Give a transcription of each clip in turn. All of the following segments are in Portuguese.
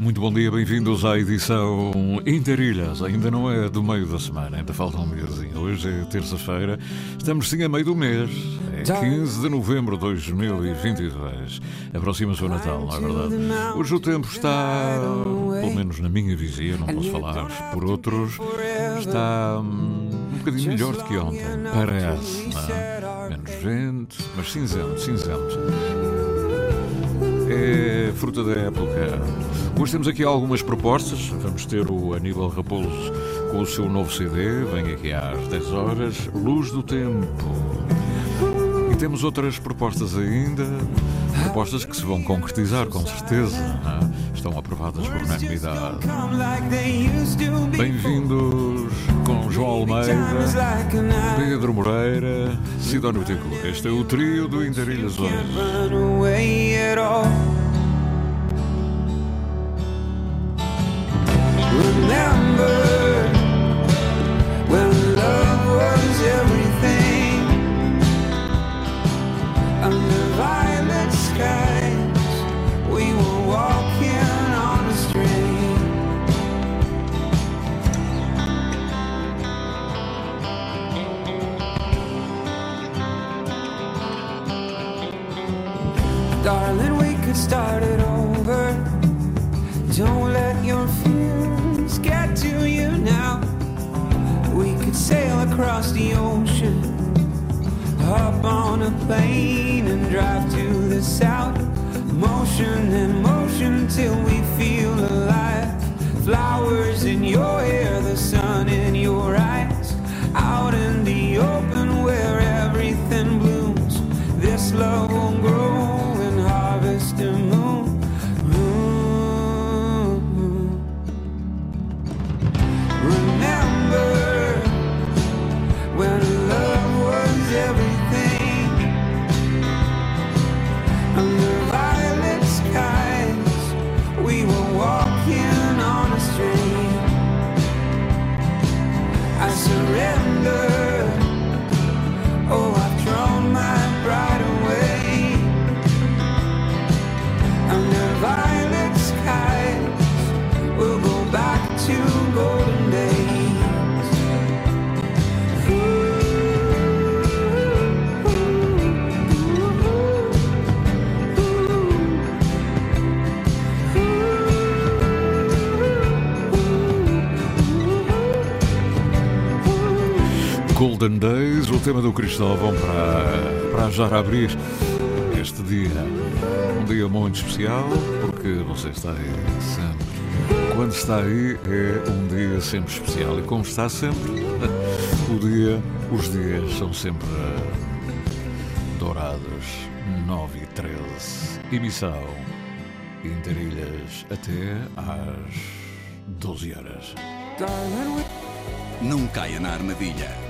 Muito bom dia, bem-vindos à edição Interilhas. Ainda não é do meio da semana, ainda falta um mêsinho. Hoje é terça-feira, estamos sim a meio do mês. É 15 de novembro de 2022. Aproxima-se o Natal, não é verdade? Hoje o tempo está, pelo menos na minha vizinha, não posso falar por outros, está hum, um bocadinho melhor do que ontem. Parece, não é? Menos vento, mas cinzento, cinzento. É fruta da época. Hoje temos aqui algumas propostas. Vamos ter o Aníbal Raposo com o seu novo CD. Vem aqui às 10 horas. Luz do Tempo. E temos outras propostas ainda. Propostas que se vão concretizar, com certeza. é? Estão aprovadas por unanimidade. Bem-vindos com João Almeida, Pedro Moreira, Sidónio Tico. Este é o trio do Interilhas hoje. something Golden Days, o tema do Cristóvão para, para já abrir este dia. Um dia muito especial, porque você está aí sempre. Quando está aí é um dia sempre especial. E como está sempre, o dia, os dias são sempre dourados. 9 e 13. Emissão Interilhas até às 12 horas. Não caia na armadilha.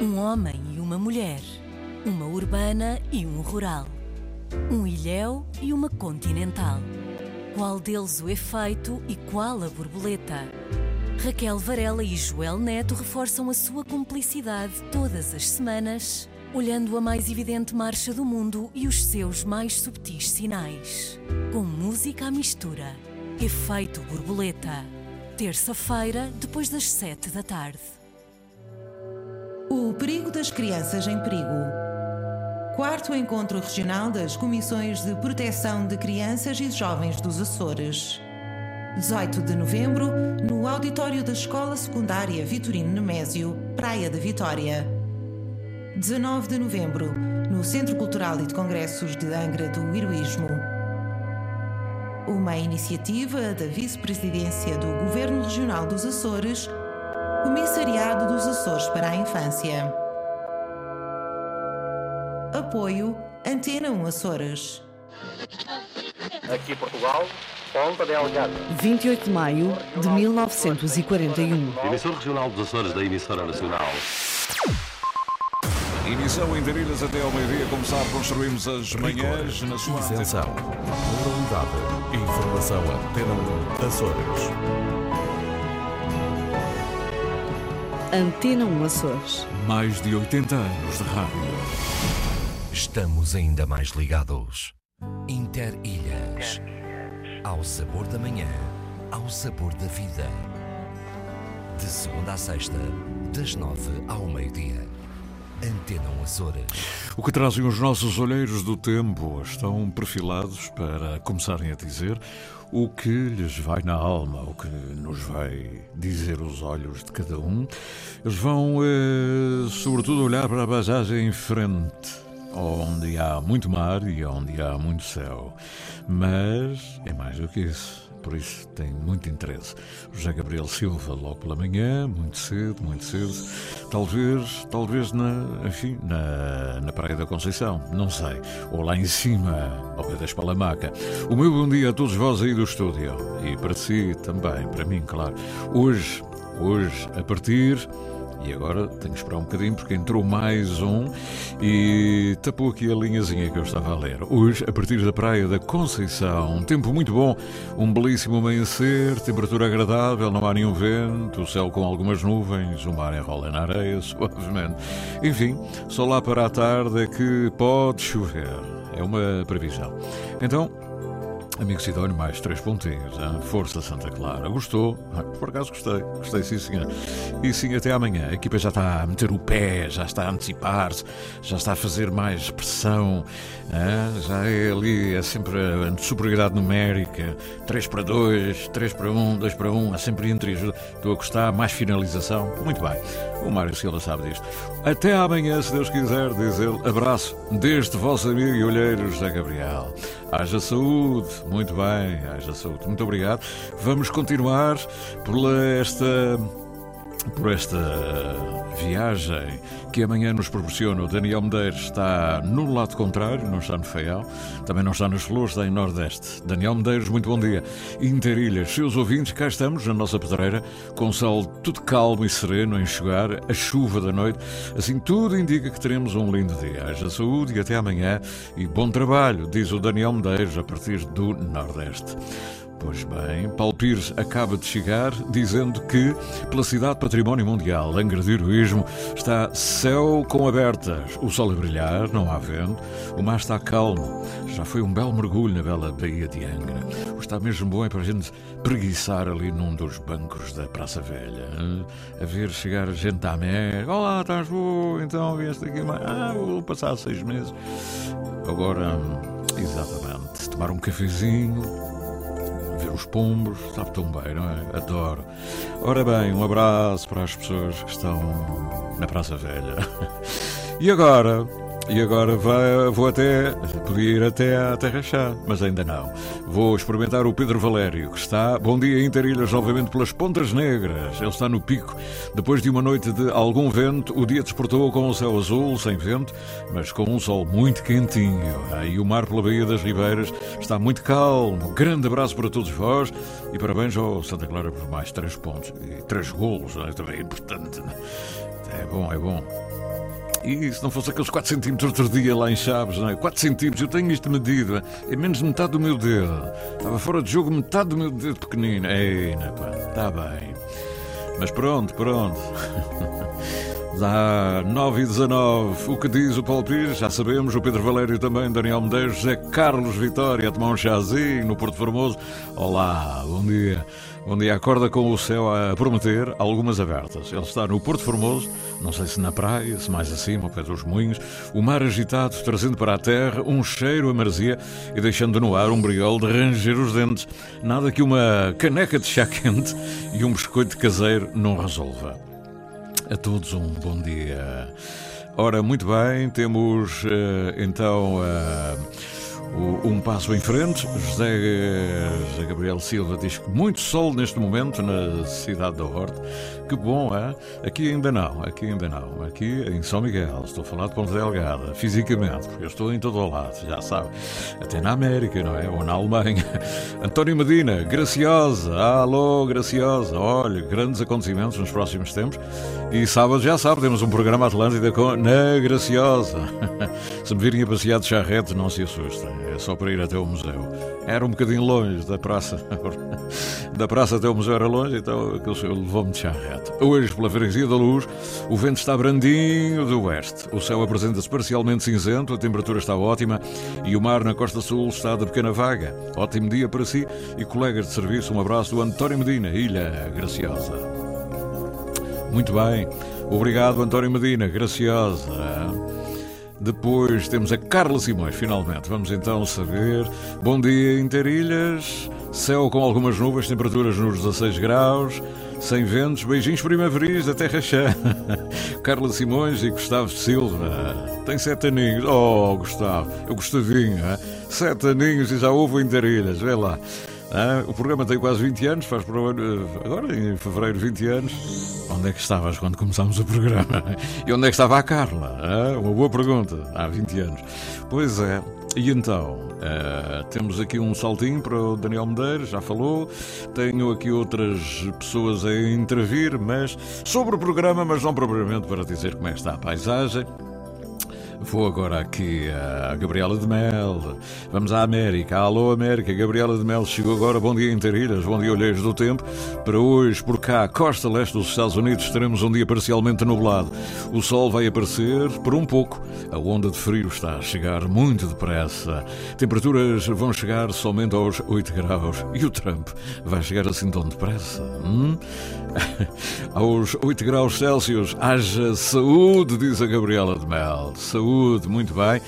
Um homem e uma mulher. Uma urbana e um rural. Um ilhéu e uma continental. Qual deles o efeito e qual a borboleta? Raquel Varela e Joel Neto reforçam a sua cumplicidade todas as semanas, olhando a mais evidente marcha do mundo e os seus mais subtis sinais. Com música à mistura. Efeito borboleta. Terça-feira, depois das sete da tarde. O perigo das crianças em perigo. quarto Encontro Regional das Comissões de Proteção de Crianças e Jovens dos Açores. 18 de novembro, no auditório da Escola Secundária Vitorino Nemésio, Praia da Vitória. 19 de novembro, no Centro Cultural e de Congressos de Angra do Heroísmo. Uma iniciativa da Vice-Presidência do Governo Regional dos Açores, Comissariado dos Açores para a Infância. Apoio Antena 1 Açores. Aqui Portugal, Ponta Delgada. 28 de maio de 1941. Emissor regional dos Açores da emissora nacional. Emissão em Darilhas até ao meio-dia. Como sabe, construímos as manhãs na sua Isenção. Moralidade. Informação Antena 1 Açores. Antena 1 Açores. Mais de 80 anos de rádio. Estamos ainda mais ligados. Interilhas. Ao sabor da manhã, ao sabor da vida. De segunda a sexta, das nove ao meio-dia. Antena 1 Açores. O que trazem os nossos olheiros do tempo estão perfilados para começarem a dizer o que lhes vai na alma, o que nos vai dizer os olhos de cada um. Eles vão, eh, sobretudo, olhar para a paisagem em frente, onde há muito mar e onde há muito céu. Mas é mais do que isso. Por isso tem muito interesse. José Gabriel Silva, logo pela manhã, muito cedo, muito cedo. Talvez, talvez na, enfim, na, na Praia da Conceição, não sei. Ou lá em cima, ao pé da Espalamaca. O meu bom dia a todos vós aí do estúdio. E para si também, para mim, claro. Hoje, hoje, a partir e agora tenho que esperar um bocadinho porque entrou mais um e tapou aqui a linhazinha que eu estava a ler. Hoje, a partir da Praia da Conceição, um tempo muito bom, um belíssimo amanhecer, temperatura agradável, não há nenhum vento, o céu com algumas nuvens, o mar enrola na areia suavemente. Enfim, só lá para a tarde é que pode chover. É uma previsão. Então, Amigo Sidónio, mais três pontinhos. Hein? Força Santa Clara. Gostou? Ah, por acaso gostei. Gostei, sim, senhor. E sim, até amanhã. A equipa já está a meter o pé, já está a antecipar-se, já está a fazer mais pressão. Hein? Já é ali, é sempre a superioridade numérica. 3 para 2, 3 para 1, 2 para 1. Há sempre entre. Estou a gostar. Mais finalização. Muito bem. O Mário Silva sabe disto. Até amanhã, se Deus quiser, diz ele. Abraço deste vosso amigo e olheiro José Gabriel. Haja saúde, muito bem, haja saúde. Muito obrigado. Vamos continuar por esta por esta viagem que amanhã nos proporciona. O Daniel Medeiros está no lado contrário, não está no Feial, também não está nas Flores, está em Nordeste. Daniel Medeiros, muito bom dia. Interilhas, seus ouvintes, cá estamos na nossa pedreira, com o sol tudo calmo e sereno a enxugar, a chuva da noite. Assim, tudo indica que teremos um lindo dia. Haja saúde e até amanhã. E bom trabalho, diz o Daniel Medeiros, a partir do Nordeste. Pois bem, Paulo Pires acaba de chegar dizendo que, pela cidade Património Mundial, Angra de Heroísmo, está céu com abertas, o sol a brilhar, não há vento, o mar está calmo. Já foi um belo mergulho na bela Baía de Angra. Está mesmo bom é para a gente preguiçar ali num dos bancos da Praça Velha, hein? a ver chegar gente à mer. Olá, estás boa? Então vieste aqui mais. Ah, vou passar seis meses. Agora, exatamente, tomar um cafezinho ver os pombos, sabe tão bem, não é? Adoro. Ora bem, um abraço para as pessoas que estão na Praça Velha. E agora, e agora vai, vou até, podia ir até à Terra Chá, mas ainda não. Vou experimentar o Pedro Valério, que está, bom dia, Interilhas, novamente pelas Pontas Negras. Ele está no pico. Depois de uma noite de algum vento, o dia despertou com o céu azul, sem vento, mas com um sol muito quentinho. Aí o mar pela Baía das Ribeiras está muito calmo. Grande abraço para todos vós e parabéns ao Santa Clara por mais três pontos e três golos, é? também é importante. É bom, é bom. E se não fosse aqueles 4 centímetros outro dia lá em Chaves, não é? 4 centímetros, eu tenho isto medido, é menos de metade do meu dedo. Estava fora de jogo metade do meu dedo pequenino. Ei, não, pá, está bem. Mas pronto, pronto. Dá 9 e 19. O que diz o Paulo Pires? Já sabemos. O Pedro Valério também, Daniel Medeiros, José Carlos Vitória a tomar um chazinho no Porto Formoso. Olá, bom dia. Bom dia. Acorda com o céu a prometer algumas abertas. Ele está no Porto Formoso Não sei se na praia, se mais acima, ao pé dos moinhos, o mar agitado trazendo para a terra um cheiro a maresia e deixando no ar um briol de ranger os dentes. Nada que uma caneca de chá quente e um biscoito caseiro não resolva. A todos um bom dia. Ora, muito bem, temos uh, então. Uh, um passo em frente. José, José Gabriel Silva diz que muito sol neste momento na cidade da Horta. Que bom, é? Aqui ainda não, aqui ainda não. Aqui em São Miguel, estou a falar de Ponta Delgada, fisicamente, porque eu estou em todo o lado, já sabe. Até na América, não é? Ou na Alemanha. António Medina, Graciosa, alô, Graciosa. Olha, grandes acontecimentos nos próximos tempos. E sábado, já sabe, temos um programa Atlântida com na Graciosa. Se me virem a passear de charretes, não se assustem é só para ir até o museu. Era um bocadinho longe da praça. da praça até o museu era longe, então aquele senhor levou-me de charrete. Hoje, pela freguesia da luz, o vento está brandinho do oeste. O céu apresenta-se parcialmente cinzento, a temperatura está ótima e o mar na costa sul está de pequena vaga. Ótimo dia para si e colegas de serviço. Um abraço do António Medina, Ilha Graciosa. Muito bem. Obrigado, António Medina, Graciosa. Depois temos a Carla Simões, finalmente. Vamos então saber. Bom dia, Interilhas. Céu com algumas nuvens, temperaturas nos 16 graus, sem ventos, beijinhos primaveris da Terra Chã. Carla Simões e Gustavo Silva. Tem sete aninhos. Oh, Gustavo, eu gostavinho, hein? Sete aninhos e já houve Interilhas, vê lá. O programa tem quase 20 anos, faz agora em fevereiro 20 anos. Onde é que estavas quando começámos o programa? E onde é que estava a Carla? Uma boa pergunta, há 20 anos. Pois é, e então, uh, temos aqui um saltinho para o Daniel Medeiros, já falou. Tenho aqui outras pessoas a intervir, mas sobre o programa, mas não propriamente para dizer como é está a paisagem. Vou agora aqui a Gabriela de Mel. Vamos à América. Alô, América. Gabriela de Mel chegou agora. Bom dia, Interilhas. Bom dia, Olheiros do Tempo. Para hoje, por cá, costa leste dos Estados Unidos, teremos um dia parcialmente nublado. O sol vai aparecer por um pouco. A onda de frio está a chegar muito depressa. Temperaturas vão chegar somente aos 8 graus. E o Trump vai chegar assim tão depressa? Hum? aos 8 graus Celsius, haja saúde, diz a Gabriela de Mel. Saúde muito bem.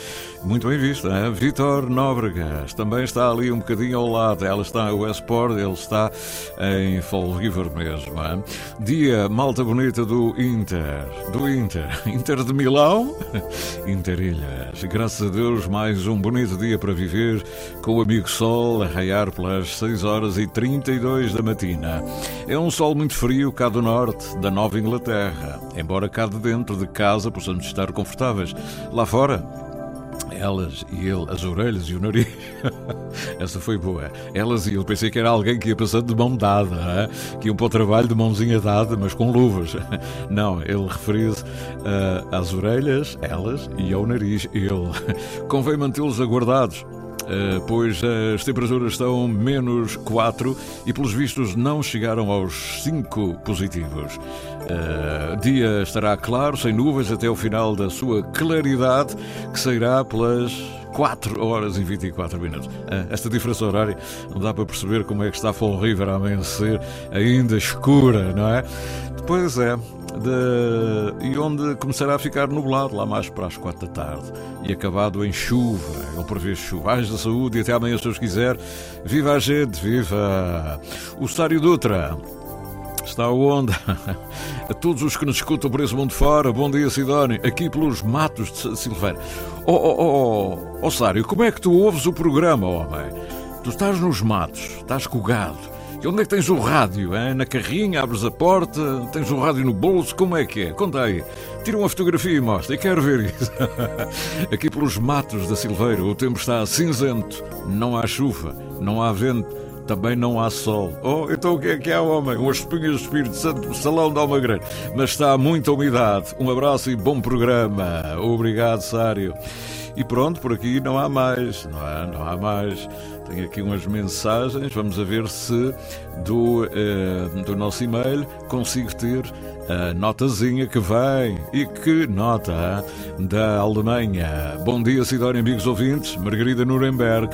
Muito bem visto, hein? Vitor Nóbregas também está ali um bocadinho ao lado. Ela está em Westport, ele está em Fall River mesmo. Hein? Dia malta bonita do Inter. Do Inter. Inter de Milão? Inter Ilhas. Graças a Deus, mais um bonito dia para viver com o amigo Sol a raiar pelas 6 horas e 32 da matina. É um sol muito frio cá do norte, da Nova Inglaterra. Embora cá de dentro de casa possamos estar confortáveis. Lá fora, elas e ele, as orelhas e o nariz. Essa foi boa. Elas e ele, pensei que era alguém que ia passando de mão dada, hein? que iam para o trabalho de mãozinha dada, mas com luvas. Não, ele referiu-se uh, às orelhas, elas, e ao nariz, ele. Convém mantê-los aguardados eh, pois as temperaturas estão menos 4 e, pelos vistos, não chegaram aos 5 positivos. Uh, dia estará claro, sem nuvens, até o final da sua claridade, que sairá pelas 4 horas e 24 minutos. Uh, esta diferença horária não dá para perceber como é que está Fall River a amanhecer ainda escura, não é? Pois é, de, e onde começará a ficar nublado lá mais para as quatro da tarde e acabado em chuva. Ele prevê chuva. da saúde e até amanhã, se Deus quiser. Viva a gente, viva! O Estário Dutra. Está a onda. A todos os que nos escutam por esse mundo fora, bom dia, Sidónio. Aqui pelos matos de Silveira. Oh, oh, oh, oh, Sário, como é que tu ouves o programa, homem? Tu estás nos matos, estás cogado e onde é que tens o rádio? Hein? Na carrinha, abres a porta, tens o rádio no bolso, como é que é? Conta aí. Tira uma fotografia e mostra, e quero ver isso. Aqui pelos matos da Silveira, o tempo está cinzento, não há chuva, não há vento, também não há sol. Oh, então o que é que há, homem? Umas espinhas do Espírito Santo, salão de Almagrande. Mas está muita umidade. Um abraço e bom programa. Obrigado, Sário. E pronto, por aqui não há mais, não há, não há mais. Tenho aqui umas mensagens, vamos a ver se do, uh, do nosso e-mail consigo ter a notazinha que vem. E que nota da Alemanha. Bom dia, Sidónia, amigos ouvintes. Margarida Nuremberg.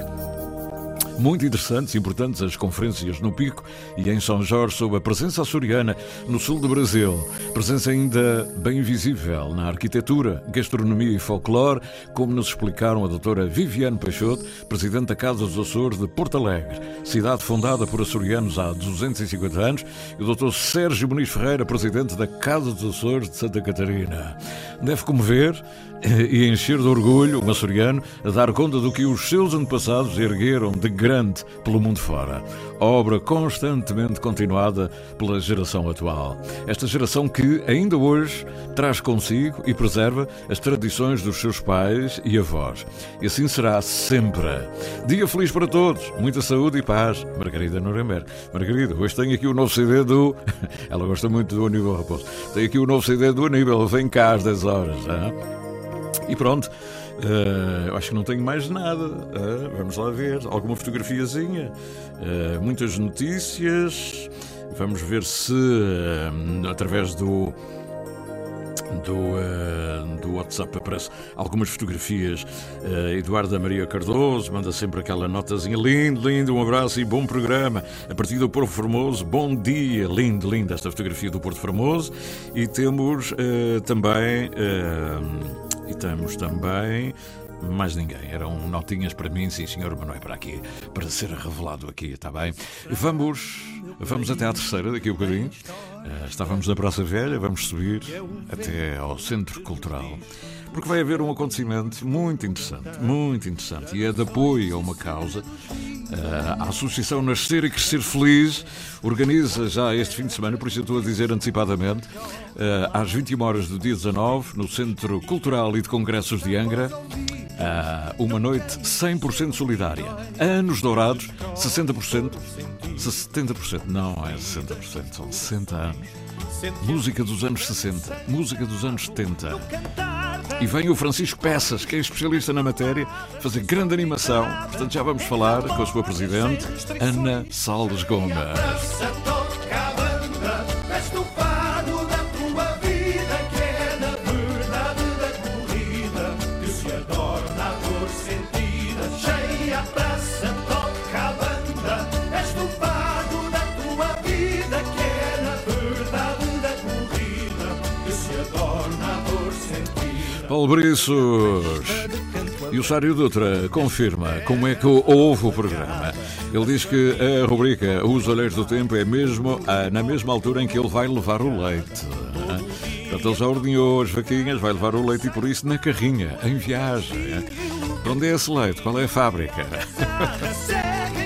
Muito interessantes e importantes as conferências no Pico e em São Jorge sobre a presença açoriana no sul do Brasil. Presença ainda bem visível na arquitetura, gastronomia e folclore, como nos explicaram a doutora Viviane Peixoto, presidente da Casa dos Açores de Porto Alegre, cidade fundada por açorianos há 250 anos, e o doutor Sérgio Muniz Ferreira, presidente da Casa dos Açores de Santa Catarina. Deve comover e encher de orgulho um açoriano a dar conta do que os seus antepassados ergueram de grande pelo mundo fora. Obra constantemente continuada pela geração atual. Esta geração que, ainda hoje, traz consigo e preserva as tradições dos seus pais e avós. E assim será sempre. Dia feliz para todos, muita saúde e paz. Margarida Nuremberg. Margarida, hoje tenho aqui o novo CD do. Ela gosta muito do Aníbal Raposo. Tenho aqui o novo CD do Aníbal, vem cá às 10 horas. Hein? E pronto, uh, acho que não tenho mais nada. Uh, vamos lá ver. Alguma fotografiazinha, uh, muitas notícias. Vamos ver se através do. Do, do WhatsApp aparece algumas fotografias. Eduarda Maria Cardoso manda sempre aquela notazinha. Lindo, lindo, um abraço e bom programa. A partir do Porto Formoso, bom dia. Lindo, lindo esta fotografia do Porto Formoso. E temos também e temos também mais ninguém. Eram notinhas para mim, sim senhor, mas não é para aqui, para ser revelado aqui, está bem? Vamos, vamos até à terceira daqui a um bocadinho. Uh, estávamos na Praça Velha, vamos subir até ao Centro Cultural. Porque vai haver um acontecimento muito interessante, muito interessante, e é de apoio a uma causa a Associação Nascer e Crescer Feliz organiza já este fim de semana, por isso eu estou a dizer antecipadamente, às 21 horas do dia 19, no Centro Cultural e de Congressos de Angra, uma noite 100% solidária. Anos dourados, 60%, 70%, não é 60%, são 60 anos. Música dos anos 60, música dos anos 70. E vem o Francisco Peças, que é especialista na matéria, fazer grande animação. Portanto, já vamos falar com a sua presidente, Ana Salles Gomes. Paulo Briços. E o Sário Dutra confirma como é que houve o programa. Ele diz que a rubrica Os Olheiros do Tempo é mesmo ah, na mesma altura em que ele vai levar o leite. Portanto, ele já ordenhou as vaquinhas, vai levar o leite e por isso na carrinha, em viagem. Para onde é esse leite? Qual é a fábrica?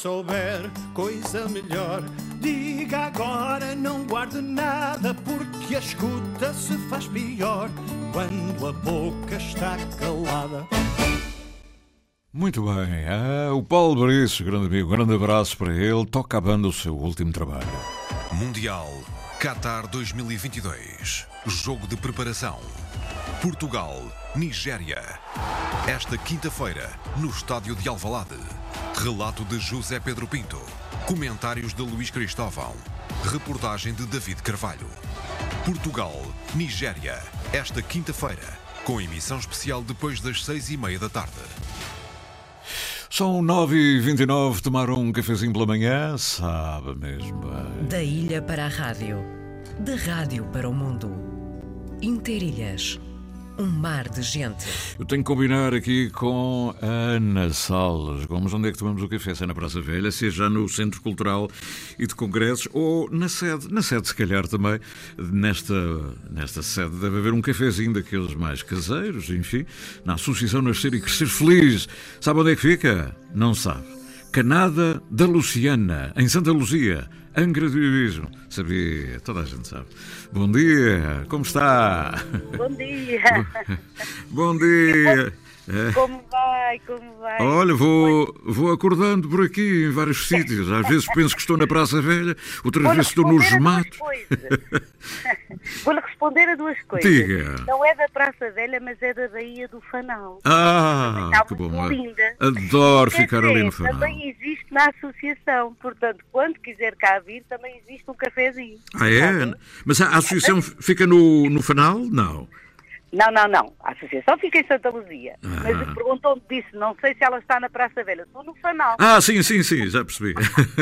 souber coisa melhor, diga agora, não guarde nada, porque a escuta se faz pior quando a boca está calada. Muito bem, ah, o Paulo Brice, grande amigo, grande abraço para ele, toca a banda o seu último trabalho. Mundial Qatar 2022, jogo de preparação. Portugal, Nigéria. Esta quinta-feira, no estádio de Alvalade. Relato de José Pedro Pinto. Comentários de Luís Cristóvão. Reportagem de David Carvalho. Portugal, Nigéria. Esta quinta-feira. Com emissão especial depois das seis e meia da tarde. São 9h29, tomaram um cafezinho pela manhã, sabe mesmo bem. Da ilha para a rádio, da rádio para o mundo. Interilhas, um mar de gente. Eu tenho que combinar aqui com a Ana Salles. Vamos onde é que tomamos o café? Se é na Praça Velha, seja no Centro Cultural e de Congressos ou na sede. Na sede, se calhar, também. Nesta, nesta sede deve haver um cafezinho daqueles mais caseiros, enfim. Na Associação Nascer e Crescer Feliz. Sabe onde é que fica? Não sabe. Canada da Luciana, em Santa Luzia. Angra do Heroísmo. Sabia, toda a gente sabe. Bom dia, como está? Bom dia. Bom dia. É. Como vai? Como vai? Olha, vou, vou acordando por aqui em vários sítios. Às vezes penso que estou na Praça Velha, outras vezes estou nos matos. Vou-lhe responder a duas coisas. Diga. Não é da Praça Velha, mas é da Baía do Fanal. Ah, que bom. linda. Adoro Quer ficar ali no final. Também existe na associação. Portanto, quando quiser cá vir, também existe um cafezinho. Ah, é? Mas a associação fica no, no Fanal? Não. Não, não, não. A associação fica em Santa Luzia. Ah. Mas perguntou-me disse, não sei se ela está na Praça Velha. Estou no Fanal. Ah, sim, sim, sim, já percebi.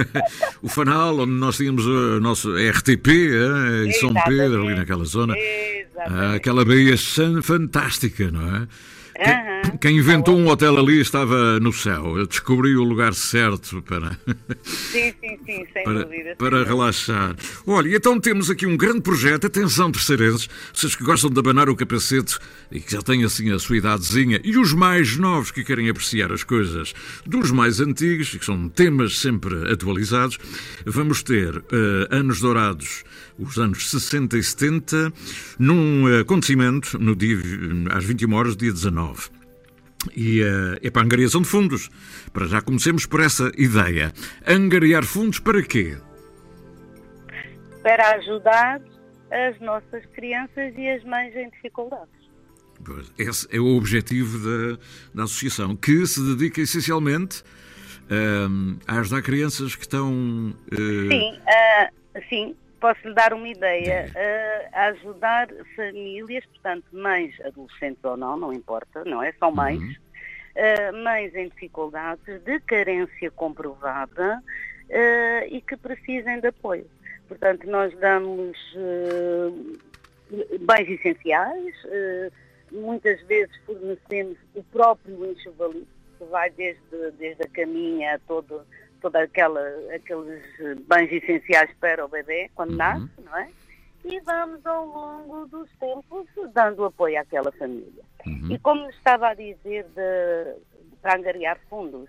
o Fanal, onde nós tínhamos a nossa RTP, eh, em São. Pedro, ali naquela zona. Exatamente. Ah, aquela baía fantástica, não é? Aham. Quem inventou um hotel ali estava no céu. Eu descobri o lugar certo para, Sim, sim, sim, sem para, dúvida. para relaxar. Olha, então temos aqui um grande projeto. Atenção, terceirenses, vocês que gostam de abanar o capacete e que já têm assim a sua idadezinha, e os mais novos que querem apreciar as coisas dos mais antigos, que são temas sempre atualizados, vamos ter eh, anos dourados, os anos 60 e 70, num eh, acontecimento no dia, às 21 horas, dia 19. E eh, é para a angariação de fundos. Para já comecemos por essa ideia. Angariar fundos para quê? Para ajudar as nossas crianças e as mães em dificuldades. Pois, Esse é o objetivo da, da associação, que se dedica essencialmente ehm, a ajudar crianças que estão. eh, Sim, sim, posso lhe dar uma ideia. A ajudar famílias, portanto, mães, adolescentes ou não, não importa, não é? São mães. ah, mães em dificuldades, de carência comprovada ah, e que precisem de apoio. Portanto, nós damos bens essenciais, muitas vezes fornecemos o próprio enxovalito, que vai desde, desde a caminha a todo, toda aquela, aqueles bens essenciais para o bebê quando nasce, não é? E vamos ao longo dos tempos dando apoio àquela família. E como estava a dizer de, para angariar fundos,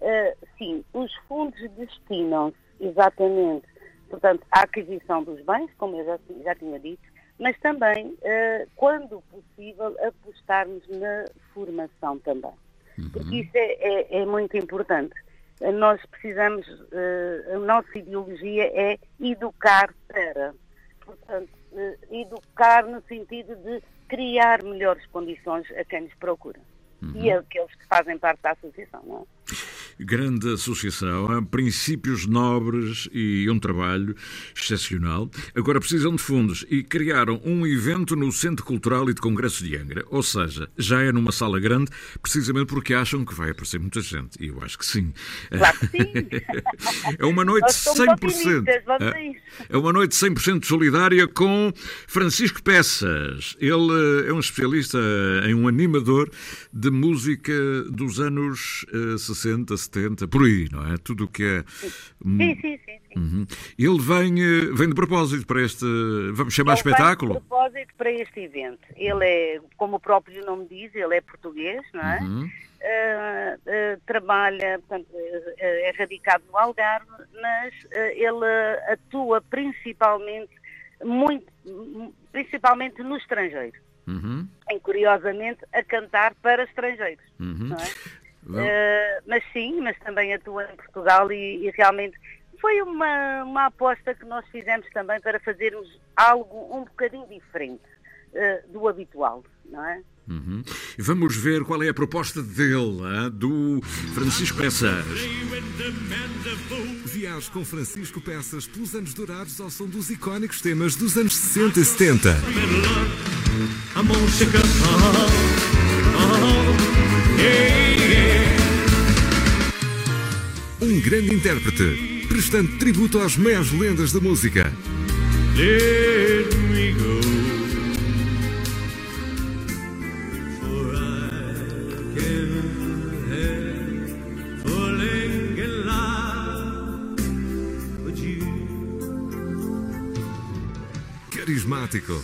eh, sim, os fundos destinam-se exatamente, portanto, à aquisição dos bens, como eu já, já tinha dito, mas também, eh, quando possível, apostarmos na formação também. Porque isso é, é- é muito importante. Eh, Nós precisamos, eh, a nossa ideologia é educar para. Portanto, eh, educar no sentido de criar melhores condições a quem nos procura. E aqueles que fazem parte da associação, não é? Grande associação, há princípios nobres e um trabalho excepcional. Agora precisam de fundos e criaram um evento no Centro Cultural e de Congressos de Angra. Ou seja, já é numa sala grande, precisamente porque acham que vai aparecer muita gente. E eu acho que sim. Claro que sim. É uma noite Nós somos 100%. otimistas, vamos a isso. É uma noite 100% solidária com Francisco Peças. Ele eh, é um especialista em um animador de música dos anos eh, 60, 70, por aí, não é? Tudo o que é. hum, Sim, sim, sim. sim. Uhum. Ele vem, eh, vem de propósito para este. Vamos chamar Ele vem espetáculo? de propósito para este evento. Ele é, como o próprio nome diz, ele é português, não é? Uhum. Ah, ah, trabalha, portanto, eh, é radicado no Algarve, mas ele atua principalmente, muito, principalmente no estrangeiro. Uhum. Em, curiosamente, a cantar para estrangeiros. Uhum. Não é? Eh, mas sim, mas também atua em Portugal e, e realmente foi uma, uma aposta que nós fizemos também para fazermos algo um bocadinho diferente eh, do habitual, não é? Uhum. Vamos ver qual é a proposta dele, ah, do Francisco Peças. Viaje com Francisco Peças pelos anos dourados ao som dos icónicos temas dos anos 60 e 70. Grande intérprete, prestando tributo às maiores lendas da música. Let me go. For I can have falling in love with you. Carismático,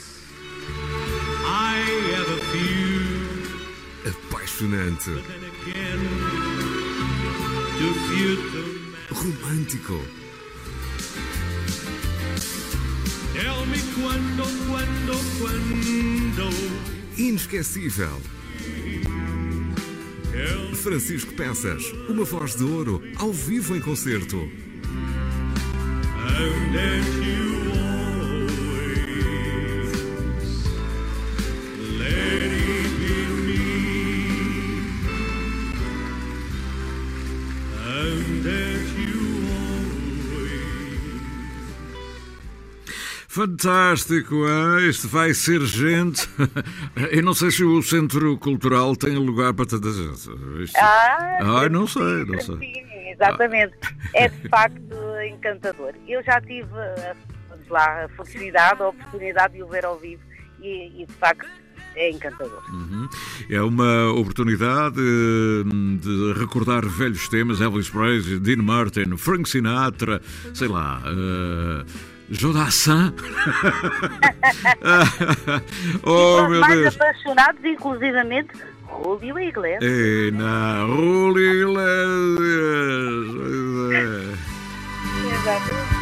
I have a few apaixonante, romântico, inesquecível. Francisco Peças, uma voz de ouro, ao vivo em concerto. Fantástico, hein? Isto vai ser gente. Eu não sei se o Centro Cultural tem lugar para tanta gente. Isto... Ah, Ai, não sei, não sei. Sim, exatamente. É de facto encantador. Eu já tive lá, a felicidade, a oportunidade de o ver ao vivo e, e, de facto é encantador. Uhum. É uma oportunidade hum, de recordar velhos temas, Elvis Presley, Dean Martin, Frank Sinatra, sei lá, uh, Jodassin. oh, e os meu mais Deus. apaixonados, inclusivamente, Rúlio Iglesias. Ei, na Julio Iglesias. Pois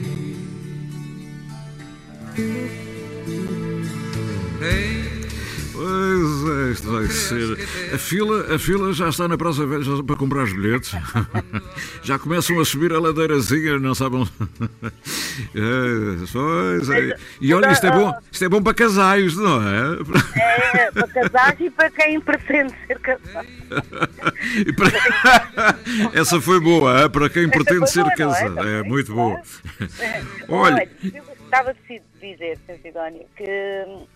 Pois é, isto vai ser. A fila, a fila já está na Praça Velha para comprar os bilhetes. Já começam a subir a ladeirazinha, não sabem. É, pois é. E olha, isto é bom, isto é bom para casais, não é? É, para casais e para quem pretende ser casado. Para- Essa foi boa, é? para quem pretende ser boa, é? casado. É Também, muito boa. Olha, Olha, eu gostava de dizer, Sr. Sidónio, que eh,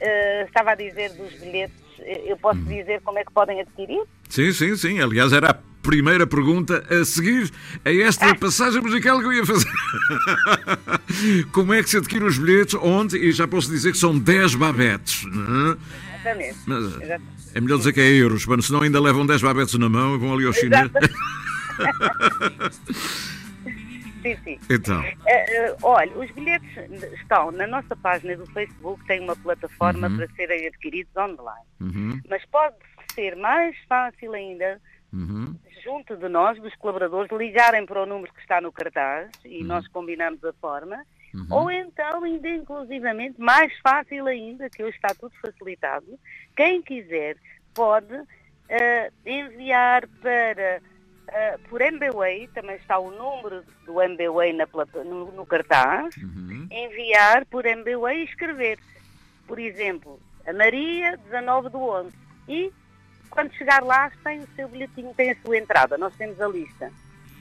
eh, estava a dizer dos bilhetes, eh, eu posso Hum. dizer como é que podem adquirir? sim, sim, sim. Aliás, era a primeira pergunta a seguir a esta passagem musical que eu ia fazer. Como é que se adquire os bilhetes? Onde? E já posso dizer que são 10 babetes. não é? Exatamente. Mas Exatamente. é melhor dizer que é euros, mano, senão ainda levam 10 babetes na mão e vão ali ao chinês. Sim, sim. Então. Eh, olha, os bilhetes estão na nossa página do Facebook, tem uma plataforma Uhum. para serem adquiridos online. Uhum, Mas pode ser mais fácil ainda, uhum. junto de nós, dos colaboradores, ligarem para o número que está no cartaz e Uhum. nós combinamos a forma. Uhum. Ou então, ainda inclusivamente, mais fácil ainda, que hoje está tudo facilitado, quem quiser pode eh, enviar para, eh, por MBWay, também está o número do MBWay na no, no cartaz, Uhum. enviar por MBWay e escrever, por exemplo, a Maria, 19 do 11. E quando chegar lá tem o seu bilhetinho, tem a sua entrada, nós temos a lista.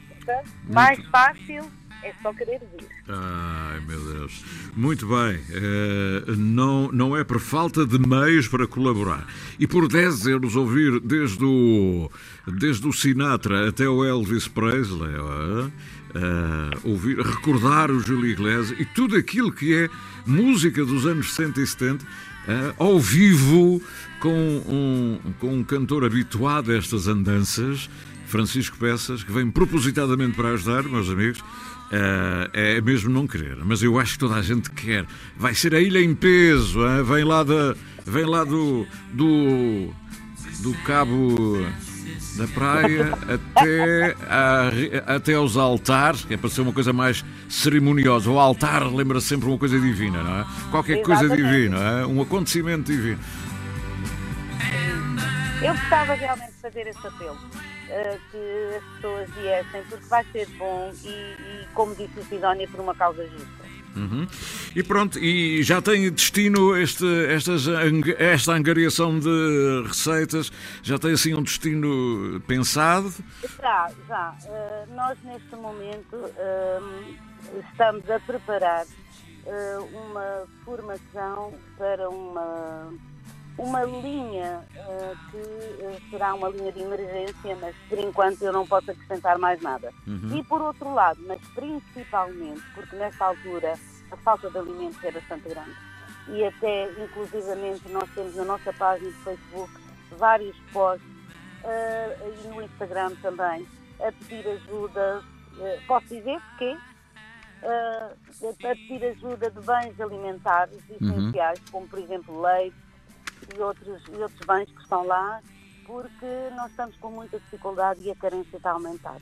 Portanto, mais fácil é só querer vir. Ai, meu Deus. Muito bem. Eh, não, não é por falta de meios para colaborar. E por 10 euros ouvir desde o, desde o Sinatra até o Elvis Presley, eh, eh, ouvir, recordar o Júlio Iglesias e tudo aquilo que é música dos anos 60 e 70, eh, ao vivo, com um, com um cantor habituado a estas andanças, Francisco Peças, que vem propositadamente para ajudar, meus amigos. Eh, é mesmo não querer, mas eu acho que toda a gente quer. Vai ser a ilha em peso, hein? vem lá, da, vem lá do, do, do cabo da praia até, a, até aos altares, que é para ser uma coisa mais cerimoniosa. O altar lembra sempre uma coisa divina, não é? Qualquer coisa divina, é? um acontecimento divino. Eu gostava realmente de fazer esse apelo, eh, que as pessoas viessem, porque vai ser bom e, e, como disse o Sidónia, por uma causa justa. Uhum. E pronto, e já tem destino este, estas, esta angariação de receitas? Já tem assim um destino pensado? Já, já. Eh, nós neste momento ehm, estamos a preparar eh, uma formação para uma, uma linha eh, que eh, será uma linha de emergência, mas por enquanto eu não posso acrescentar mais nada. Uhum. E por outro lado, mas principalmente, porque nesta altura a falta de alimentos é bastante grande e até inclusivamente nós temos na nossa página de Facebook vários posts eh, e no Instagram também a pedir ajuda, eh, posso dizer porquê? Eh, a pedir ajuda de bens alimentares Uhum. essenciais, como por exemplo leite e outros, e outros bens que estão lá, porque nós estamos com muita dificuldade e a carência está a aumentar.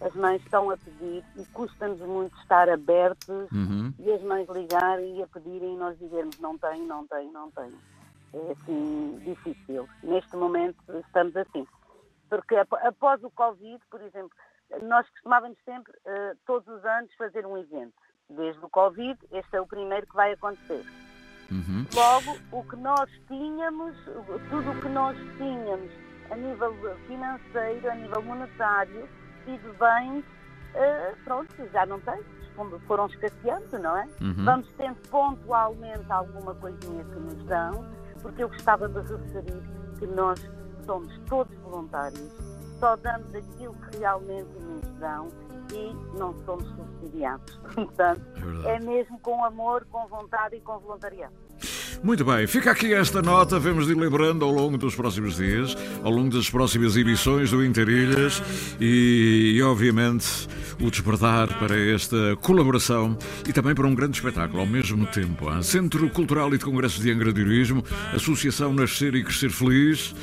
As mães estão a pedir e custa-nos muito estar abertos Uhum. e as mães ligarem e a pedirem e nós dizermos não tenho, não tenho, não tenho. É assim difícil. Neste momento estamos assim. Porque ap- após o Covid, por exemplo, nós costumávamos sempre, eh, todos os anos, fazer um evento. Desde o Covid, este é o primeiro que vai acontecer. Uhum. Logo, o que nós tínhamos, tudo o que nós tínhamos a nível financeiro, a nível monetário e de bens, eh, pronto, já não tem, foram- foram escasseando, não é? Uhum. Vamos tendo pontualmente alguma coisinha que nos dão, porque eu gostava de referir que nós somos todos voluntários, só damos aquilo que realmente nos dão e não somos subsidiados. Portanto, verdade. é mesmo com amor, com vontade e com voluntariado. Muito bem, fica aqui esta nota, vamos ir lembrando ao longo dos próximos dias, ao longo das próximas edições do Interilhas e, e, obviamente, o despertar para esta colaboração e também para um grande espetáculo ao mesmo tempo. ah. Centro Cultural e de Congressos de Angra de Associação Nascer e Crescer Feliz.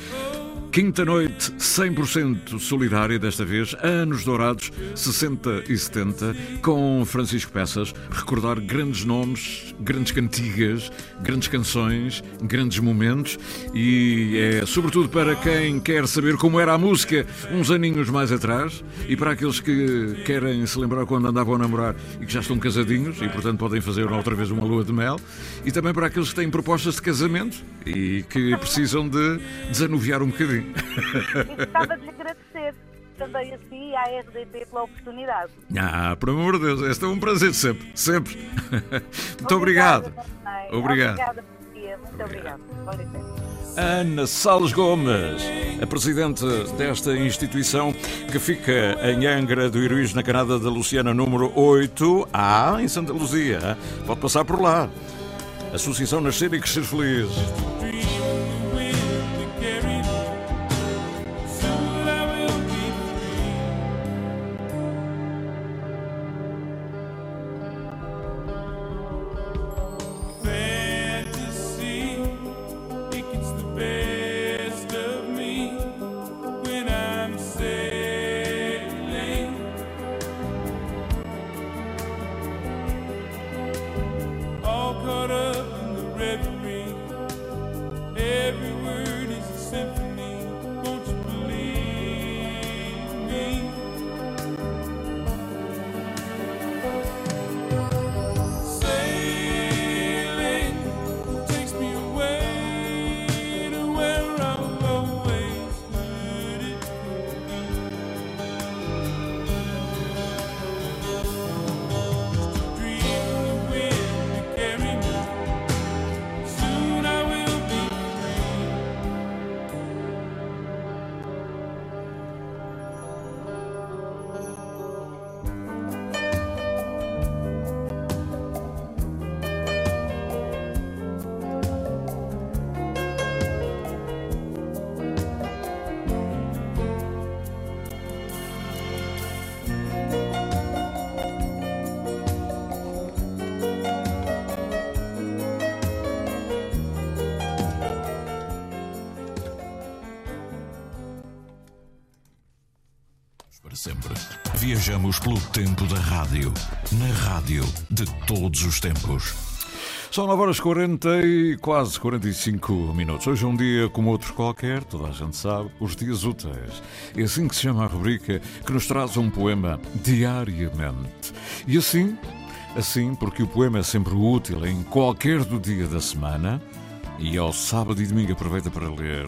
Quinta noite 100% solidária, desta vez, anos dourados 60 e 70, com Francisco Peças, recordar grandes nomes, grandes cantigas, grandes canções, grandes momentos e é sobretudo para quem quer saber como era a música uns aninhos mais atrás e para aqueles que querem se lembrar quando andavam a namorar e que já estão casadinhos e portanto podem fazer outra vez uma lua de mel e também para aqueles que têm propostas de casamento e que precisam de desanuviar um bocadinho. E gostava de lhe agradecer também a si e à RDP pela oportunidade. Ah, por amor de Deus, este é um prazer sempre, sempre. Muito obrigado. Obrigado. Obrigada por dia. Muito licença. Ana Salles Gomes, a presidente desta instituição que fica em Angra do Heroísmo, na Canada da Luciana, número 8A, em Santa Luzia. Pode passar por lá. Associação Nascer e Crescer Feliz. Viajamos pelo tempo da rádio, na rádio de todos os tempos. São 9 horas 40 e quase 45 minutos. Hoje é um dia como outros qualquer, toda a gente sabe, os dias úteis. É assim que se chama a rubrica que nos traz um poema diariamente. E assim, assim, porque o poema é sempre útil em qualquer do dia da semana, e ao sábado e domingo aproveita para ler,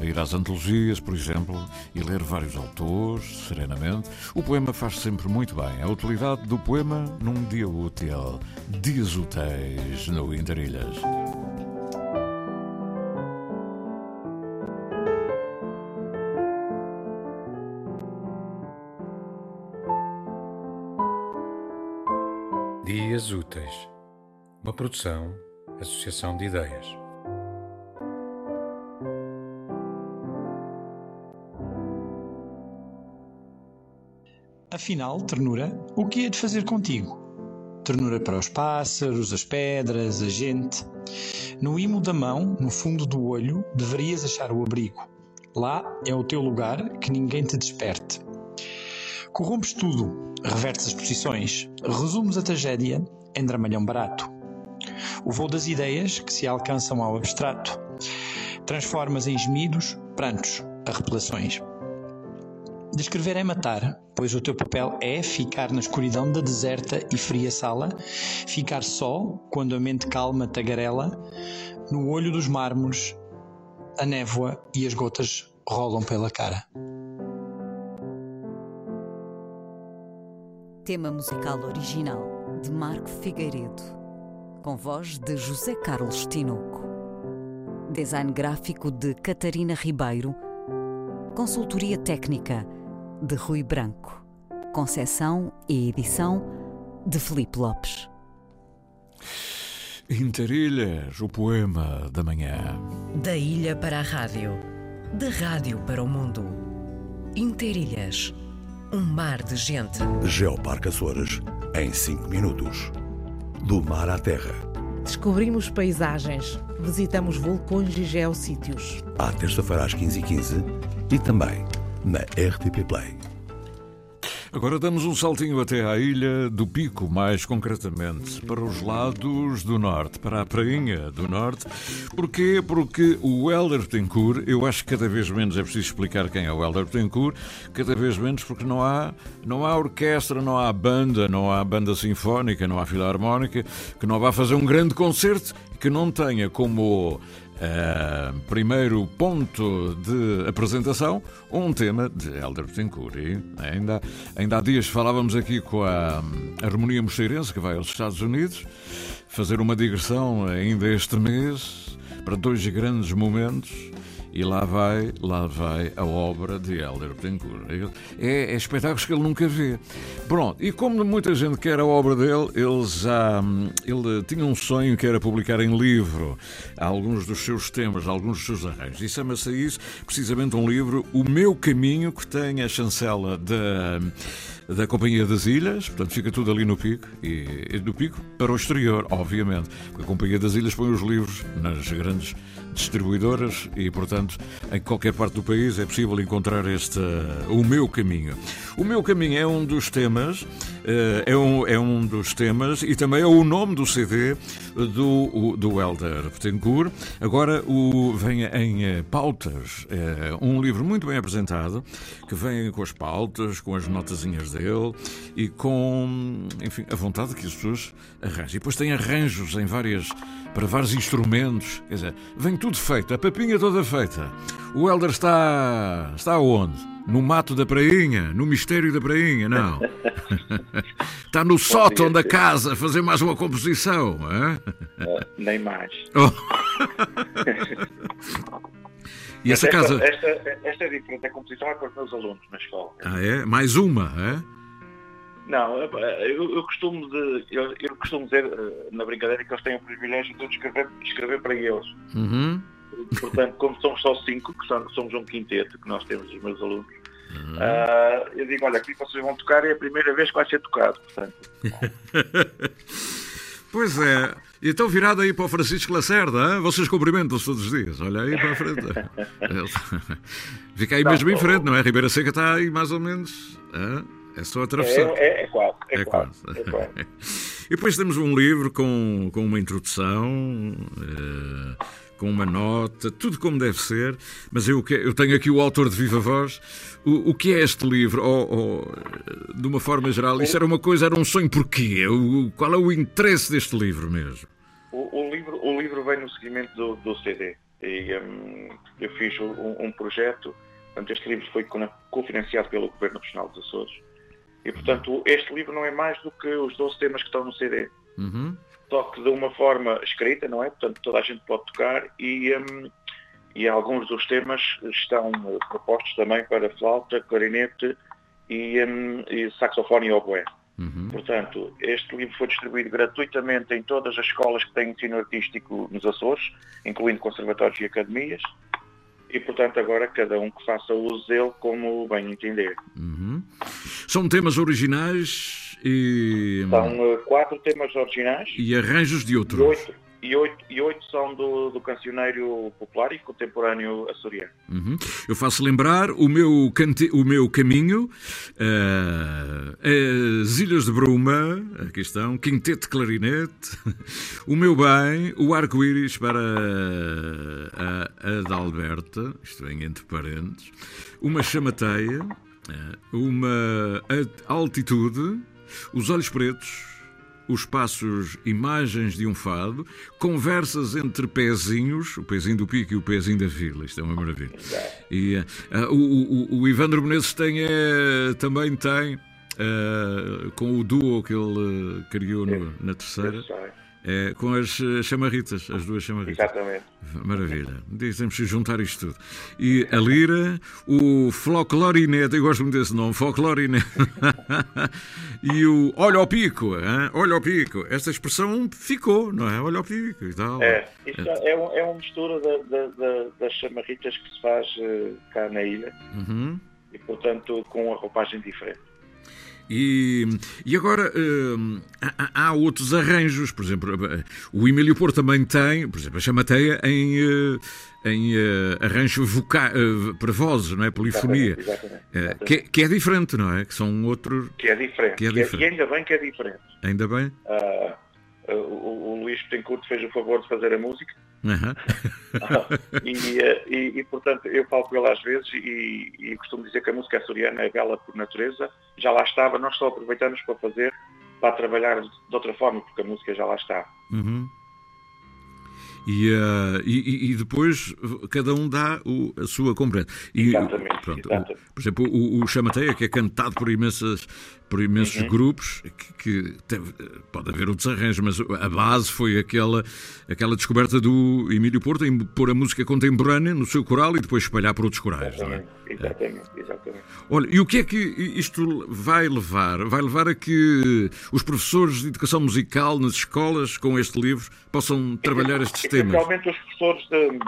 a ir às antologias, por exemplo, e ler vários autores, serenamente. O poema faz sempre muito bem. A utilidade do poema num dia útil. Dias úteis no Interilhas. Dias Úteis, uma produção, associação de ideias. Afinal, ternura, o que é de fazer contigo? Ternura para os pássaros, as pedras, a gente. No imo da mão, no fundo do olho, deverias achar o abrigo. Lá é o teu lugar, que ninguém te desperte. Corrompes tudo, revertes as posições, resumes a tragédia em dramalhão barato. O voo das ideias que se alcançam ao abstrato. Transformas em gemidos, prantos, arrepelações. Descrever é matar, pois o teu papel é ficar na escuridão da deserta e fria sala, ficar só quando a mente calma tagarela, no olho dos mármores, a névoa e as gotas rolam pela cara. Tema musical original de Marco Figueiredo, com voz de José Carlos Tinoco. Design gráfico de Catarina Ribeiro. Consultoria técnica de Rui Branco. Concessão e edição de Felipe Lopes. Interilhas, o poema da manhã. Da ilha para a rádio, da rádio para o mundo. Interilhas, um mar de gente. Geoparque Açores, em 5 minutos. Do mar à terra. Descobrimos paisagens, visitamos vulcões e geossítios. À terça-feira às 15h15 e também na RTP Play. Agora damos um saltinho até à ilha do Pico, mais concretamente, para os lados do norte, para a prainha do norte. Porquê? Porque o Helder Betancourt, eu acho que cada vez menos é preciso explicar quem é o Helder Betancourt, cada vez menos porque não há, não há orquestra, não há banda, não há banda sinfónica, não há filarmónica, que não vá fazer um grande concerto que não tenha como Uh, primeiro ponto de apresentação, um tema de Helder Betancourt. Ainda, ainda há dias falávamos aqui com a Harmonia Mocheirense, que vai aos Estados Unidos, fazer uma digressão ainda este mês para dois grandes momentos. E lá vai, lá vai a obra de Helder Betancourt. É, é espetáculos que ele nunca vê. Pronto, e como muita gente quer a obra dele, ele já ele tinha um sonho que era publicar em livro alguns dos seus temas, alguns dos seus arranjos. E chama-se isso precisamente um livro, O Meu Caminho, que tem a chancela da da Companhia das Ilhas, portanto fica tudo ali no pico, e, e do pico para o exterior, obviamente, porque a Companhia das Ilhas põe os livros nas grandes distribuidoras e, portanto, em qualquer parte do país é possível encontrar este O Meu Caminho. O Meu Caminho é um dos temas, é um, é um dos temas e também é o nome do CD do, do Helder Betancourt. Agora o, vem em pautas, é um livro muito bem apresentado, que vem com as pautas, com as notazinhas dele e com, enfim, a vontade que as pessoas arranjem. E depois tem arranjos em várias, para vários instrumentos, quer dizer, vem tudo feito, a papinha toda feita. O Helder está. está onde? No mato da prainha? No mistério da prainha? Não. está no sótão da casa a fazer mais uma composição. Uh, nem mais. Oh. e essa esta, casa. Esta, esta é diferente. A composição é para os meus alunos na escola. Ah, é? Mais uma, é? Não, eu, eu, costumo de, eu, eu, costumo dizer eh, na brincadeira que eles têm o privilégio de escrever, escrever para eles. Uhum. Portanto, como somos só cinco, que somos um quinteto que nós temos os meus alunos, uhum. uh, eu digo, olha, aqui vocês vão tocar é a primeira vez que vai ser tocado. Portanto. pois é, E então virado aí para o Francisco Lacerda, hein? vocês cumprimentam-se todos os dias. Olha aí para a frente. Fica aí mesmo em frente, não é? Ribeira Seca está aí mais ou menos. hein? É só atravessar. É, é, é quase, é, É quase. quase. é quase. E depois temos um livro com, com uma introdução, eh, com uma nota, tudo como deve ser. Mas eu, que- eu tenho aqui o autor de Viva Voz. O, o que é este livro? Ou, eh, de uma forma geral, isso era uma coisa, era um sonho porquê? O, qual é o interesse deste livro mesmo? O, o livro, o livro vem no seguimento do, do CD. E, hum, eu fiz um, um projeto, portanto, este livro foi co- cofinanciado pelo Governo Regional dos Açores. E, portanto, este livro não é mais do que os 12 temas que estão no CD. Uhum. Só que de uma forma escrita, não é? Portanto, toda a gente pode tocar e, hum, e alguns dos temas estão eh, propostos também para flauta, clarinete e, hum, e saxofone e oboé. Portanto, este livro foi distribuído gratuitamente em todas as escolas que têm ensino artístico nos Açores, incluindo conservatórios e academias. E, portanto, agora cada um que faça uso dele como bem entender. Uhum. São temas originais e, São eh, quatro temas originais e arranjos de e outros. oito, e oito, e oito são do, do cancioneiro popular e contemporâneo açoriano. Uhum. Eu faço lembrar o meu, cante... o meu caminho, eh, as Ilhas de Bruma, aqui estão, Quinteto de Clarinete, o meu bem, o arco-íris para a, a Adalberta, isto vem entre parentes, uma chamateia, eh, uma altitude, os olhos pretos, os passos imagens de um fado, conversas entre pezinhos, o pezinho do pico e o pezinho da vila, isto é uma maravilha. E ah, o, o, o Ivandro Menezes tem, eh, também tem, eh, com o duo que ele criou no- na terceira, Eh, com as eh, chamarritas, as duas chamarritas. Exatamente. Maravilha. Temos que juntar isto tudo. E a lira, o folclorinete, eu gosto muito desse nome, folclorinete. e o olha ao pico, hein? olha ao pico. Esta expressão ficou, não é? Olha ao pico e tal. É, isto é, um, é uma mistura da- da- da- das chamarritas que se faz eh, cá na ilha Uhum. e, portanto, com a roupagem diferente. E, e agora hum, há, há outros arranjos, por exemplo, o Emílio Porto também tem, por exemplo, a chamateia em, eh, em eh, arranjo voca eh, para vozes, não é? Polifonia. Exatamente, exatamente. que, é- que é diferente, não é? Que são outros. Que é diferente. Que é é- diferente. E ainda bem que é diferente. Ainda bem? Ah, o, o Luís Betancourt fez o favor de fazer a música Aham. e, eh, e, e, portanto, eu falo com ele às vezes e, e costumo dizer que a música açoriana é bela por natureza. Já lá estava, nós só aproveitamos para fazer, para trabalhar de outra forma, porque a música já lá está. Uhum. E, eh, e, e- depois cada um dá o- a sua compreensão. Exatamente, pronto, o- exatamente. por exemplo, o, o Chamateia, que é cantado por, imensas, por imensos Uhum. grupos, que, que teve- pode haver outros arranjos, mas a base foi aquela, aquela descoberta do Emílio Porto em pôr a música contemporânea no seu coral e depois espalhar para outros corais. Não é? Exatamente, exatamente. Olha, e o que é que isto vai levar? Vai levar a que os professores de educação musical nas escolas, com este livro, possam trabalhar estes Essencialmente os professores de-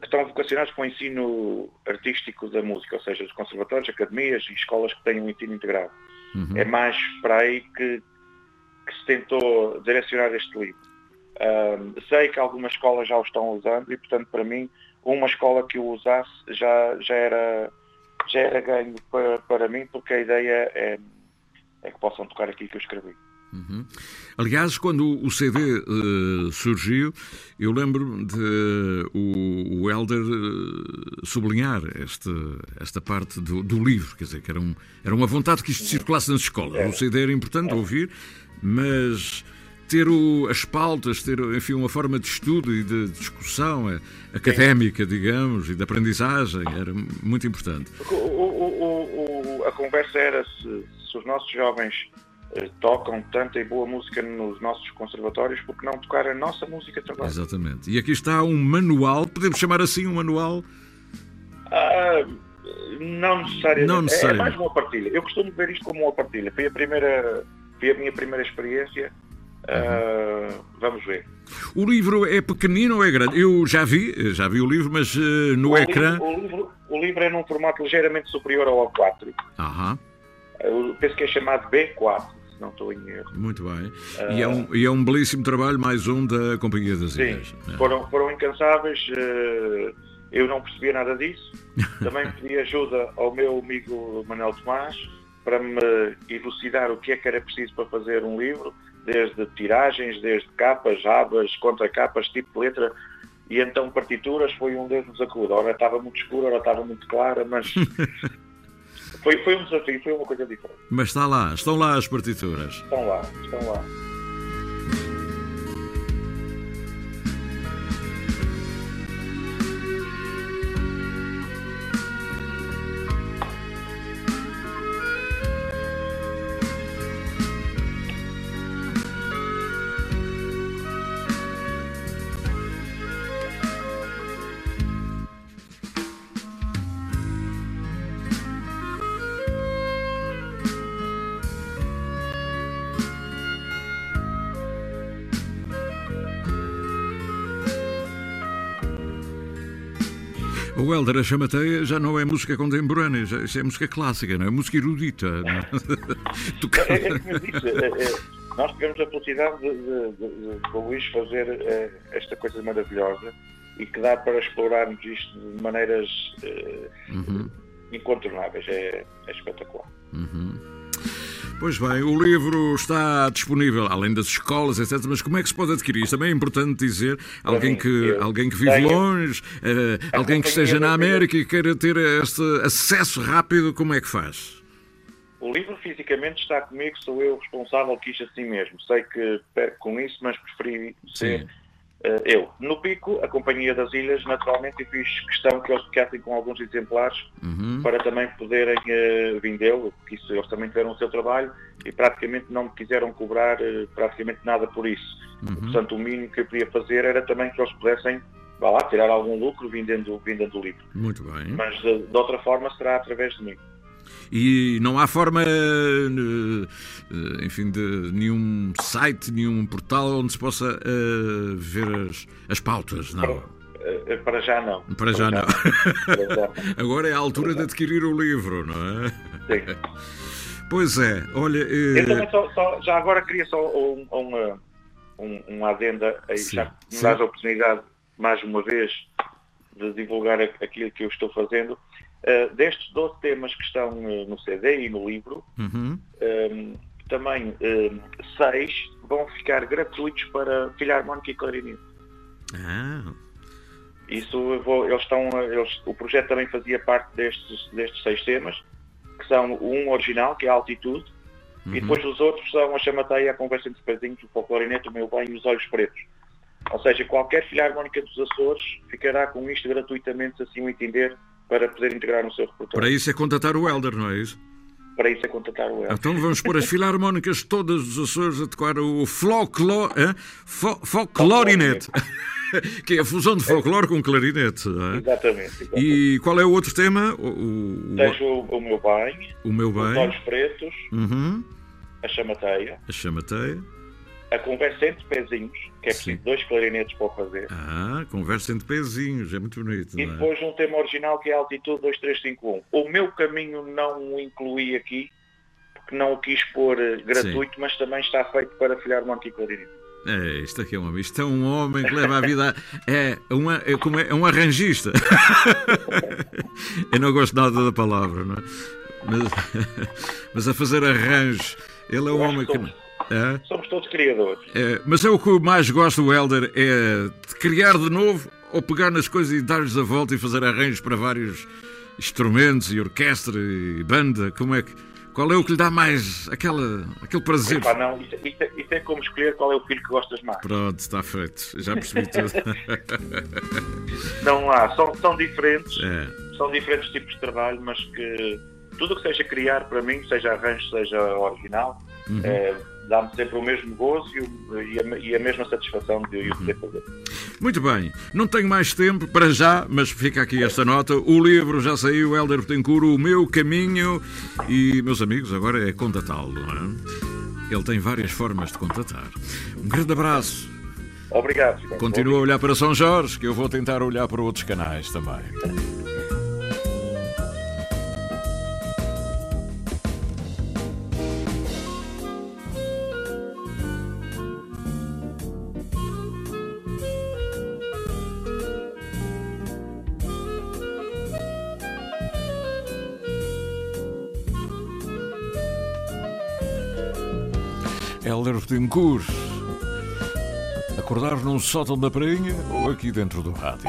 que estão vocacionados para o ensino artístico da música, ou seja, os conservatórios, academias e escolas que têm um ensino integrado. Uhum. É mais para aí que, que se tentou direcionar este livro. Ahm, sei que algumas escolas já o estão usando e, portanto, para mim, uma escola que o usasse já, já, era, já era ganho para, para mim, porque a ideia é, é que possam tocar aqui que eu escrevi. Uhum. Aliás, quando o CD eh, surgiu, eu lembro de o, o Helder eh, sublinhar este, esta parte do, do livro, quer dizer, que era, um, era uma vontade que isto circulasse nas escolas. O CD era importante ouvir, mas ter o, as pautas, ter enfim, uma forma de estudo e de discussão académica, digamos, e de aprendizagem era muito importante. O- o- a conversa era se, se os nossos jovens tocam tanta e boa música nos nossos conservatórios, porque não tocar a nossa música também? Exatamente. E aqui está um manual, podemos chamar assim um manual Ah, não necessariamente. Não É- É, necessariamente. mais uma partilha. Eu costumo ver isto como uma partilha. Foi a primeira, foi a minha primeira experiência. Ah, vamos ver. O livro é pequenino ou é grande? Eu já vi, já vi o livro, mas eh, no o ecrã. Livro, o, livro, o livro é num formato ligeiramente superior ao A4. Aham. Eu penso que é chamado B4, se não estou em erro. Muito bem. E, é um, e é um belíssimo trabalho, mais um da Companhia das Sim, Ilhas. É. foram, foram incansáveis. eh, eu não percebia nada disso. Também pedi ajuda ao meu amigo Manuel Tomás para me elucidar o que é que era preciso para fazer um livro, desde tiragens, desde capas, abas, contracapas, tipo de letra. E então partituras foi um Deus nos acuda. Ora estava muito escuro, ora estava muito clara, mas foi, foi um desafio, foi uma coisa diferente. Mas está lá, estão lá as partituras. Estão lá, estão lá. O Helder, a chamateia já não é música contemporânea, já, isso é música clássica, não é? Música erudita. é? É, é como eu disse, é, é, nós tivemos a felicidade de, de, de, de o Luís fazer é, esta coisa maravilhosa e que dá para explorarmos isto de maneiras é, Uhum, incontornáveis. É, é espetacular. uhum. Pois bem, o livro está disponível, além das escolas, etc. Mas como é que se pode adquirir? Isto também é importante dizer. Alguém que, alguém que vive longe, eh, alguém que esteja na América e queira ter este acesso rápido, como é que faz? O livro fisicamente está comigo, sou eu responsável, quis assim mesmo. Sei que perco com isso, mas preferi ser Sim. Eh, eu. No Pico, a Companhia das Ilhas, naturalmente, eu fiz questão que eles ficassem com alguns exemplares Uhum. para também poderem eh, vendê-lo, porque isso, eles também tiveram o seu trabalho e praticamente não me quiseram cobrar eh, praticamente nada por isso. Uhum. Portanto, o mínimo que eu podia fazer era também que eles pudessem, vá lá, tirar algum lucro vendendo, vendendo o livro. Muito bem. Mas de, de outra forma será através de mim. E não há forma, eh, eh, enfim, de nenhum site, nenhum portal onde se possa eh, ver as, as pautas, não? Para já não. Para já não. Para já não. Agora é a altura de adquirir o livro, não é? Sim. Pois é, olha. Eu também só, só- já agora queria só um, um, um, um adenda, aí Sim, já me dás a oportunidade, mais uma vez, de divulgar aquilo que eu estou fazendo. Uh, destes 12 temas que estão uh, no CD e no livro, uhum. um, também um, seis vão ficar gratuitos para Filharmónica e Clarinete. Ah, Isso vou, eles estão, eles, o projeto também fazia parte destes, destes seis temas, que são um original, que é a altitude, Uhum. e depois os outros são a chamateia, a conversa entre pezinhos, o folclorinete, o meu bem e os olhos pretos. Ou seja, qualquer filharmónica dos Açores ficará com isto gratuitamente, se assim o entender, para poder integrar no seu repertório. para isso é contatar o Helder, não é isso? Para isso é contratar o El. Então vamos pôr as filarmónicas todas dos Açores a tocar o folclor? Fo- folclorinete, que é a fusão de folclore com clarinete. é? Exatamente. exatamente. E qual é o outro tema? O, o, o- Deixo o, o meu bem, o meu os bem, olhos pretos, uhum. a chamateia, a chamateia. A conversa entre pezinhos, que é preciso dois clarinetes para o fazer, Ah, conversa entre pezinhos, é muito bonito. e é? depois um tema original que é a altitude 2351. O meu caminho não o incluí aqui, porque não o quis pôr eh, gratuito, mas também está feito para filharmónica e clarinete. É, isto aqui é um homem. Isto é um homem que leva a vida. a- É, uma, é, como é, é um arranjista. Eu não gosto nada da palavra, não é? Mas, mas a fazer arranjos. Ele é um homem que. É? Somos todos criadores. É, mas é o que eu mais gosto do Helder é de criar de novo ou pegar nas coisas e dar-lhes a volta e fazer arranjos para vários instrumentos e orquestra e banda. Como é que. Qual é o que lhe dá mais aquela, aquele prazer? Epá, não, isso, isso é, é como escolher qual é o filho que gostas mais. Pronto, está feito. Já percebi tudo. Não há, são, são diferentes, É. são diferentes tipos de trabalho, mas que tudo o que seja criar para mim, seja arranjo, seja original, Uhum. eh, dá-me sempre o mesmo gozo e, o- e a, e a mesma satisfação de eu poder fazer. Muito bem, não tenho mais tempo para já, mas fica aqui esta nota. O livro já saiu, Helder Betancourt, O Meu Caminho. E, meus amigos, agora é contatá-lo, não é? Ele tem várias formas de contatar. Um grande abraço. Obrigado. Continua a olhar para São Jorge, que eu vou tentar olhar para outros canais também. Helder Betancourt. Acordar num sótão da prainha ou aqui dentro do rádio?